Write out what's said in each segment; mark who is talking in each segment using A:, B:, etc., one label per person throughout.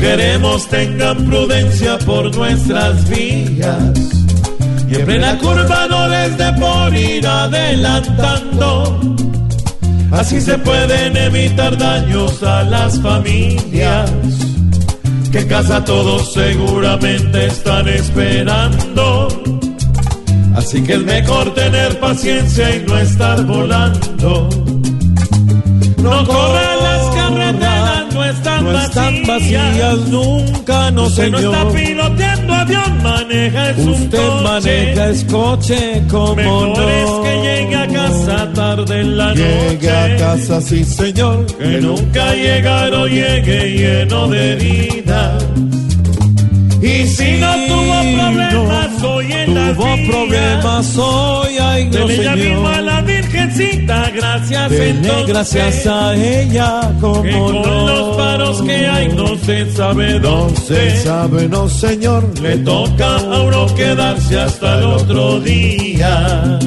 A: queremos tengan prudencia por nuestras vías. Y en plena curva no les dé por ir adelantando. Así se pueden evitar daños a las familias. Que en casa todos seguramente están esperando. Así que es mejor tener paciencia y no estar volando. No carreteras, no están,
B: No vacías nunca, no
A: Usted no
B: señor.
A: está piloteando avión, maneja es un
B: Usted
A: coche.
B: maneja es coche, como
A: Mejor
B: no.
A: es que llegue a casa tarde en la
B: Llegue a
A: noche.
B: casa, sí señor.
A: Que nunca llegar o llegue lleno de heridas. Vías,
B: problemas hoy, ay no
A: Dele ya mismo a
B: señor.
A: la Virgencita, gracias
B: Dele
A: entonces.
B: gracias a ella, como
A: que con
B: no.
A: los paros que hay no se sabe
B: No
A: dónde.
B: se sabe, no señor.
A: Le toca a uno quedarse hasta el otro día.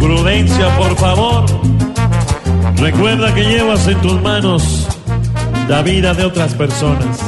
A: Prudencia, por favor. Recuerda que llevas en tus manos la vida de otras personas.